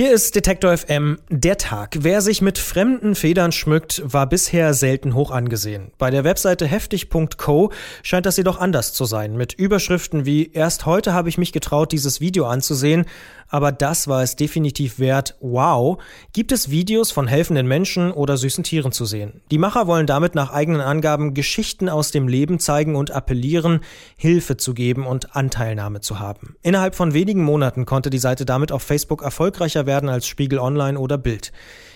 Hier ist Detektor FM der Tag. Wer sich mit fremden Federn schmückt, war bisher selten hoch angesehen. Bei der Webseite heftig.co scheint das jedoch anders zu sein. Mit Überschriften wie Erst heute habe ich mich getraut, dieses Video anzusehen, aber das war es definitiv wert. Wow, gibt es Videos von helfenden Menschen oder süßen Tieren zu sehen. Die Macher wollen damit nach eigenen Angaben Geschichten aus dem Leben zeigen und appellieren, Hilfe zu geben und Anteilnahme zu haben. Innerhalb von wenigen Monaten konnte die Seite damit auf Facebook erfolgreicher werden als Spiegel Online oder Bild.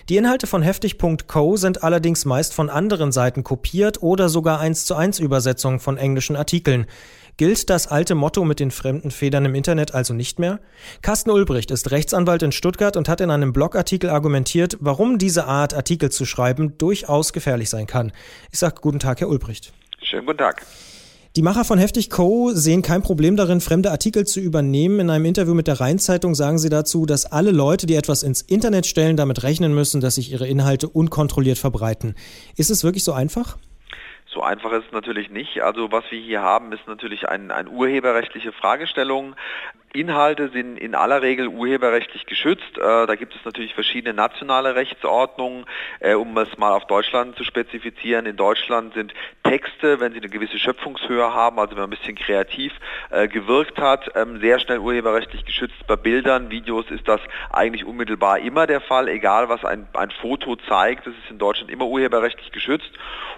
Die Inhalte von heftig.co sind allerdings meist von anderen Seiten kopiert oder sogar eins zu eins Übersetzungen von englischen Artikeln. Gilt das alte Motto mit den fremden Federn im Internet also nicht mehr? Carsten Ulbricht ist Rechtsanwalt in Stuttgart und hat in einem Blogartikel argumentiert, warum diese Art Artikel zu schreiben durchaus gefährlich sein kann. Ich sage guten Tag, Herr Ulbricht. Schönen guten Tag. Die Macher von Heftig Co. sehen kein Problem darin, fremde Artikel zu übernehmen. In einem Interview mit der Rheinzeitung sagen sie dazu, dass alle Leute, die etwas ins Internet stellen, damit rechnen müssen, dass sich ihre Inhalte unkontrolliert verbreiten. Ist es wirklich so einfach? So einfach ist es natürlich nicht. Also was wir hier haben, ist natürlich ein, eine urheberrechtliche Fragestellung. Inhalte sind in aller Regel urheberrechtlich geschützt. Äh, da gibt es natürlich verschiedene nationale Rechtsordnungen, äh, um es mal auf Deutschland zu spezifizieren. In Deutschland sind Texte, wenn sie eine gewisse Schöpfungshöhe haben, also wenn man ein bisschen kreativ äh, gewirkt hat, ähm, sehr schnell urheberrechtlich geschützt. Bei Bildern, Videos ist das eigentlich unmittelbar immer der Fall, egal was ein, ein Foto zeigt, das ist in Deutschland immer urheberrechtlich geschützt.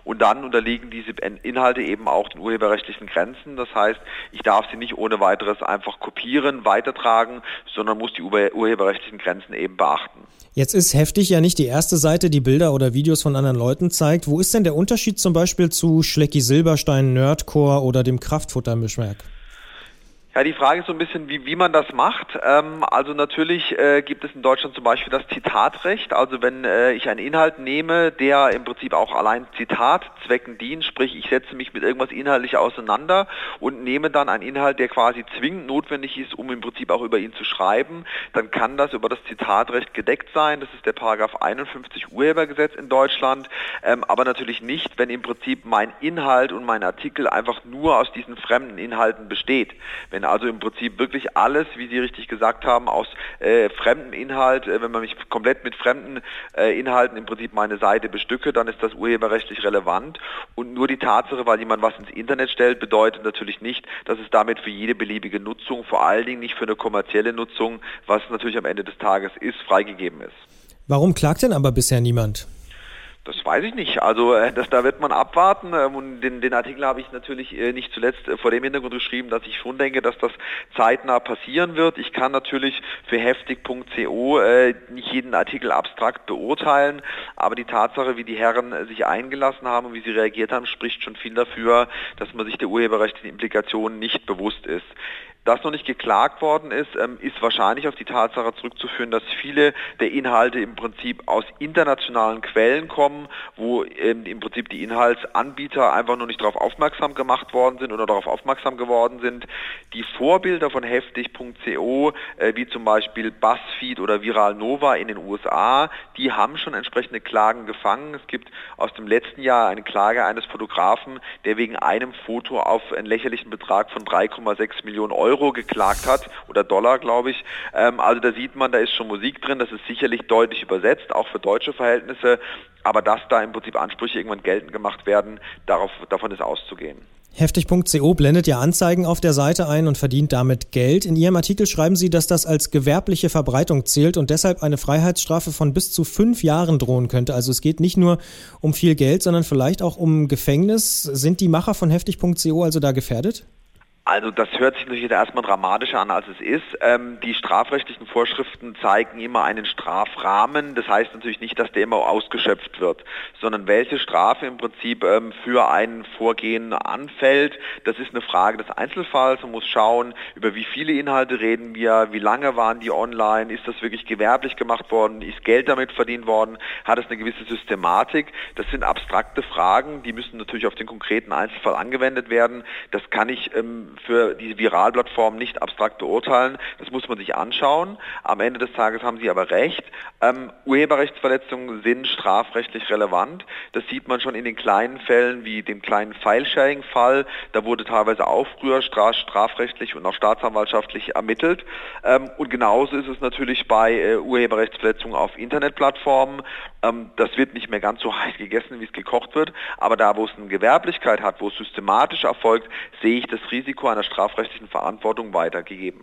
Und dann unterliegen diese Inhalte eben auch den urheberrechtlichen Grenzen. Das heißt, ich darf sie nicht ohne weiteres einfach kopieren kopieren, weitertragen, sondern muss die urheberrechtlichen Grenzen eben beachten. Jetzt ist heftig ja nicht die erste Seite, die Bilder oder Videos von anderen Leuten zeigt. Wo ist denn der Unterschied zum Beispiel zu Schlecki Silberstein, Nerdcore oder dem Kraftfuttermischwerk? Ja, die Frage ist so ein bisschen, wie, wie man das macht. Ähm, also natürlich äh, gibt es in Deutschland zum Beispiel das Zitatrecht. Also wenn äh, ich einen Inhalt nehme, der im Prinzip auch allein Zitatzwecken dient, sprich ich setze mich mit irgendwas inhaltlich auseinander und nehme dann einen Inhalt, der quasi zwingend notwendig ist, um im Prinzip auch über ihn zu schreiben, dann kann das über das Zitatrecht gedeckt sein. Das ist der Paragraph 51 Urhebergesetz in Deutschland. Ähm, aber natürlich nicht, wenn im Prinzip mein Inhalt und mein Artikel einfach nur aus diesen fremden Inhalten besteht. Wenn also im Prinzip wirklich alles, wie Sie richtig gesagt haben, aus äh, fremdem Inhalt, äh, wenn man mich komplett mit fremden äh, Inhalten im Prinzip meine Seite bestücke, dann ist das urheberrechtlich relevant. Und nur die Tatsache, weil jemand was ins Internet stellt, bedeutet natürlich nicht, dass es damit für jede beliebige Nutzung, vor allen Dingen nicht für eine kommerzielle Nutzung, was natürlich am Ende des Tages ist, freigegeben ist. Warum klagt denn aber bisher niemand? Das weiß ich nicht. Also äh, das, da wird man abwarten. Ähm, und den, den Artikel habe ich natürlich äh, nicht zuletzt äh, vor dem Hintergrund geschrieben, dass ich schon denke, dass das zeitnah passieren wird. Ich kann natürlich für heftig.co nicht jeden Artikel abstrakt beurteilen, aber die Tatsache, wie die Herren sich eingelassen haben und wie sie reagiert haben, spricht schon viel dafür, dass man sich der urheberrechtlichen Implikationen nicht bewusst ist. Das noch nicht geklagt worden ist, ähm, ist wahrscheinlich auf die Tatsache zurückzuführen, dass viele der Inhalte im Prinzip aus internationalen Quellen kommen, wo ähm, im Prinzip die Inhaltsanbieter einfach nur nicht darauf aufmerksam gemacht worden sind oder darauf aufmerksam geworden sind. Die Vorbilder von heftig.co, äh, wie zum Beispiel BuzzFeed oder Viral Nova in den USA, die haben schon entsprechende Klagen gefangen. Es gibt aus dem letzten Jahr eine Klage eines Fotografen, der wegen einem Foto auf einen lächerlichen Betrag von 3,6 Millionen Euro Euro geklagt hat oder Dollar, glaube ich. Ähm, also da sieht man, da ist schon Musik drin, das ist sicherlich deutlich übersetzt, auch für deutsche Verhältnisse. Aber dass da im Prinzip Ansprüche irgendwann geltend gemacht werden, darauf, davon ist auszugehen. Heftig.co blendet ja Anzeigen auf der Seite ein und verdient damit Geld. In Ihrem Artikel schreiben Sie, dass das als gewerbliche Verbreitung zählt und deshalb eine Freiheitsstrafe von bis zu fünf Jahren drohen könnte. Also es geht nicht nur um viel Geld, sondern vielleicht auch um Gefängnis. Sind die Macher von Heftig.co also da gefährdet? Also das hört sich natürlich erstmal dramatischer an, als es ist. Ähm, die strafrechtlichen Vorschriften zeigen immer einen Strafrahmen. Das heißt natürlich nicht, dass der immer ausgeschöpft wird, sondern welche Strafe im Prinzip ähm, für ein Vorgehen anfällt. Das ist eine Frage des Einzelfalls. Man muss schauen, über wie viele Inhalte reden wir, wie lange waren die online, ist das wirklich gewerblich gemacht worden, ist Geld damit verdient worden, hat es eine gewisse Systematik. Das sind abstrakte Fragen, die müssen natürlich auf den konkreten Einzelfall angewendet werden. Das kann ich ähm, für diese Viralplattform nicht abstrakt beurteilen. Das muss man sich anschauen. Am Ende des Tages haben Sie aber recht. Ähm, Urheberrechtsverletzungen sind strafrechtlich relevant. Das sieht man schon in den kleinen Fällen wie dem kleinen File-Sharing-Fall. Da wurde teilweise auch früher strafrechtlich und auch staatsanwaltschaftlich ermittelt. Ähm, und genauso ist es natürlich bei äh, Urheberrechtsverletzungen auf Internetplattformen. Ähm, das wird nicht mehr ganz so heiß gegessen, wie es gekocht wird. Aber da, wo es eine Gewerblichkeit hat, wo es systematisch erfolgt, sehe ich das Risiko einer strafrechtlichen Verantwortung weitergegeben.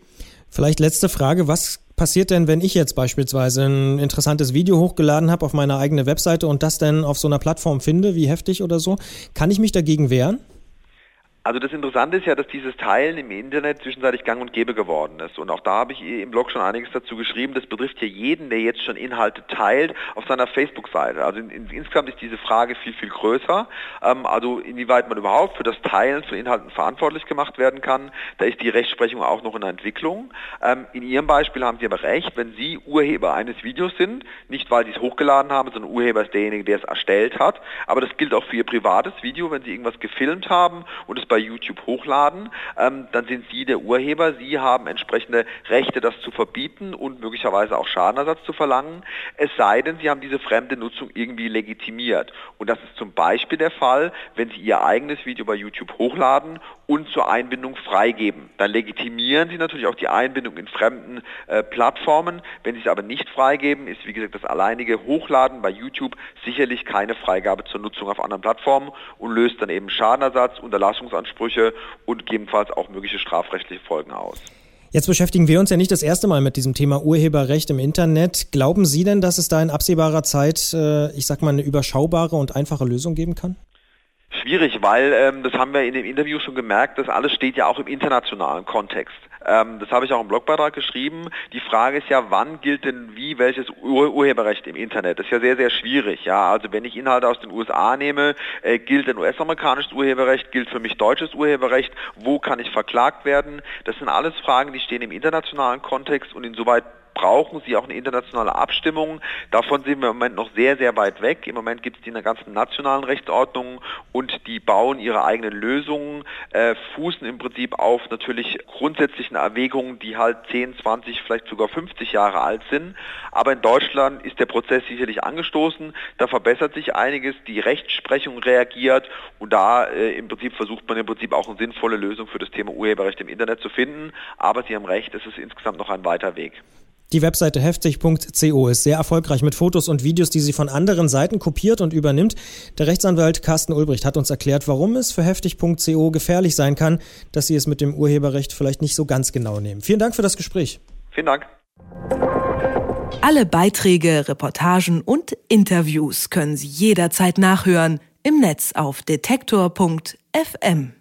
Vielleicht letzte Frage. Was passiert denn, wenn ich jetzt beispielsweise ein interessantes Video hochgeladen habe auf meine eigene Webseite und das dann auf so einer Plattform finde, wie heftig oder so? Kann ich mich dagegen wehren? Also das Interessante ist ja, dass dieses Teilen im Internet zwischenzeitlich gang und gäbe geworden ist. Und auch da habe ich im Blog schon einiges dazu geschrieben. Das betrifft ja jeden, der jetzt schon Inhalte teilt auf seiner Facebook-Seite. Also in, in, insgesamt ist diese Frage viel, viel größer. Ähm, also inwieweit man überhaupt für das Teilen von Inhalten verantwortlich gemacht werden kann, da ist die Rechtsprechung auch noch in der Entwicklung. Ähm, in Ihrem Beispiel haben Sie aber recht, wenn Sie Urheber eines Videos sind, nicht weil Sie es hochgeladen haben, sondern Urheber ist derjenige, der es erstellt hat. Aber das gilt auch für Ihr privates Video, wenn Sie irgendwas gefilmt haben und es bei YouTube hochladen, ähm, dann sind Sie der Urheber. Sie haben entsprechende Rechte, das zu verbieten und möglicherweise auch Schadenersatz zu verlangen. Es sei denn, Sie haben diese fremde Nutzung irgendwie legitimiert. Und das ist zum Beispiel der Fall, wenn Sie Ihr eigenes Video bei YouTube hochladen und zur Einbindung freigeben. Dann legitimieren Sie natürlich auch die Einbindung in fremden äh, Plattformen. Wenn Sie es aber nicht freigeben, ist wie gesagt das alleinige Hochladen bei YouTube sicherlich keine Freigabe zur Nutzung auf anderen Plattformen und löst dann eben Schadenersatz, Unterlassungsansprüche und gegebenenfalls auch mögliche strafrechtliche Folgen aus. Jetzt beschäftigen wir uns ja nicht das erste Mal mit diesem Thema Urheberrecht im Internet. Glauben Sie denn, dass es da in absehbarer Zeit, äh, ich sag mal, eine überschaubare und einfache Lösung geben kann? Schwierig, weil ähm, das haben wir in dem Interview schon gemerkt, das alles steht ja auch im internationalen Kontext. Ähm, das habe ich auch im Blogbeitrag geschrieben. Die Frage ist ja, wann gilt denn wie welches Ur Urheberrecht im Internet? Das ist ja sehr, sehr schwierig. Ja, also wenn ich Inhalte aus den USA nehme, äh, gilt ein US-amerikanisches Urheberrecht, gilt für mich deutsches Urheberrecht. Wo kann ich verklagt werden? Das sind alles Fragen, die stehen im internationalen Kontext und insoweit brauchen sie auch eine internationale Abstimmung. Davon sind wir im Moment noch sehr, sehr weit weg. Im Moment gibt es die in der ganzen nationalen Rechtsordnung und die bauen ihre eigenen Lösungen, äh, fußen im Prinzip auf natürlich grundsätzlichen Erwägungen, die halt 10, 20, vielleicht sogar 50 Jahre alt sind. Aber in Deutschland ist der Prozess sicherlich angestoßen. Da verbessert sich einiges. Die Rechtsprechung reagiert und da äh, im Prinzip versucht man im Prinzip auch eine sinnvolle Lösung für das Thema Urheberrecht im Internet zu finden. Aber Sie haben recht, es ist insgesamt noch ein weiter Weg. Die Webseite heftig.co ist sehr erfolgreich mit Fotos und Videos, die sie von anderen Seiten kopiert und übernimmt. Der Rechtsanwalt Carsten Ulbricht hat uns erklärt, warum es für heftig.co gefährlich sein kann, dass sie es mit dem Urheberrecht vielleicht nicht so ganz genau nehmen. Vielen Dank für das Gespräch. Vielen Dank. Alle Beiträge, Reportagen und Interviews können Sie jederzeit nachhören im Netz auf detektor.fm.